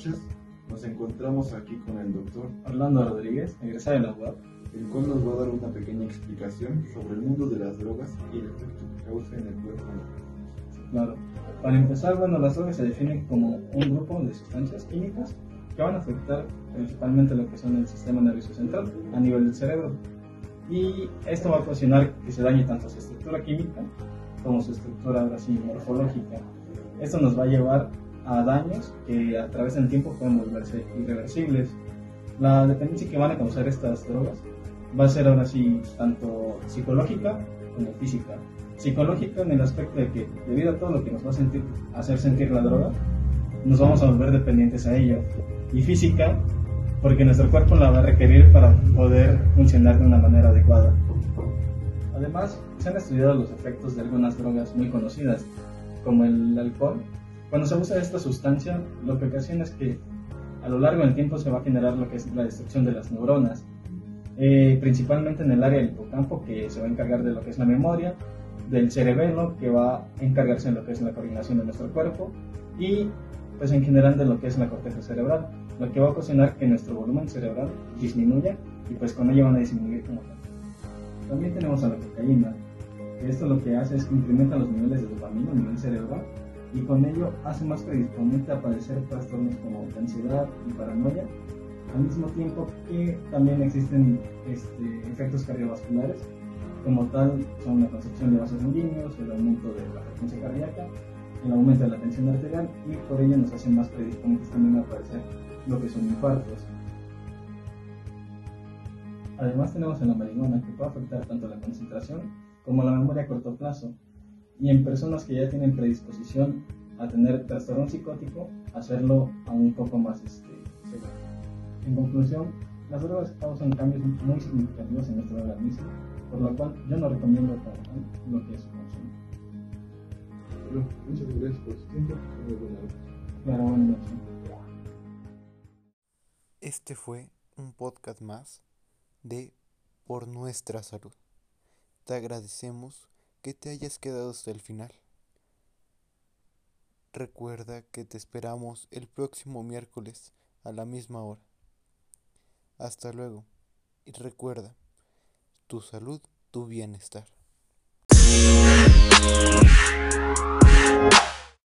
noches. Nos encontramos aquí con el doctor, Orlando Rodríguez, egresado de la UAP. el cual nos va a dar una pequeña explicación sobre el mundo de las drogas y el efecto que causa en el cuerpo. Claro. Para empezar, bueno, las drogas se definen como un grupo de sustancias químicas que van a afectar principalmente lo que son el sistema nervioso central a nivel del cerebro. Y esto va a ocasionar que se dañe tanto su estructura química como su estructura ahora sí, morfológica. Esto nos va a llevar a daños que a través del tiempo pueden volverse irreversibles. La dependencia que van a causar estas drogas va a ser ahora sí tanto psicológica como física. Psicológica en el aspecto de que debido a todo lo que nos va a hacer sentir la droga, nos vamos a volver dependientes a ello. Y física porque nuestro cuerpo la va a requerir para poder funcionar de una manera adecuada. Además, se han estudiado los efectos de algunas drogas muy conocidas, como el alcohol. Cuando se usa esta sustancia, lo que ocasiona es que a lo largo del tiempo se va a generar lo que es la destrucción de las neuronas, eh, principalmente en el área del hipocampo, que se va a encargar de lo que es la memoria, del cerebelo, que va a encargarse de lo que es la coordinación de nuestro cuerpo, y pues en general de lo que es la corteza cerebral, lo que va a ocasionar que nuestro volumen cerebral disminuya y pues con ello van a disminuir como tal. También tenemos a la cocaína, que esto lo que hace es que incrementa los niveles de dopamina a nivel cerebral y con ello hace más predisponente a padecer trastornos como ansiedad y paranoia, al mismo tiempo que también existen este, efectos cardiovasculares, como tal son la concepción de vasos sanguíneos, el aumento de la frecuencia cardíaca, el aumento de la tensión arterial y por ello nos hace más predisponentes también a padecer lo que son infartos. Además tenemos en la marihuana que puede afectar tanto la concentración como la memoria a corto plazo y en personas que ya tienen predisposición a tener trastorno psicótico, hacerlo aún un poco más este, severo. En conclusión, las drogas causan cambios muy significativos en nuestro organismo, por lo cual yo no recomiendo para nada lo que es su consumo. Bueno, muchas gracias por su tiempo. Muy buena noche. Claro, buenas noches. Este fue un podcast más de Por Nuestra Salud. Te agradecemos que te hayas quedado hasta el final. Recuerda que te esperamos el próximo miércoles a la misma hora. Hasta luego. Y recuerda, tu salud, tu bienestar.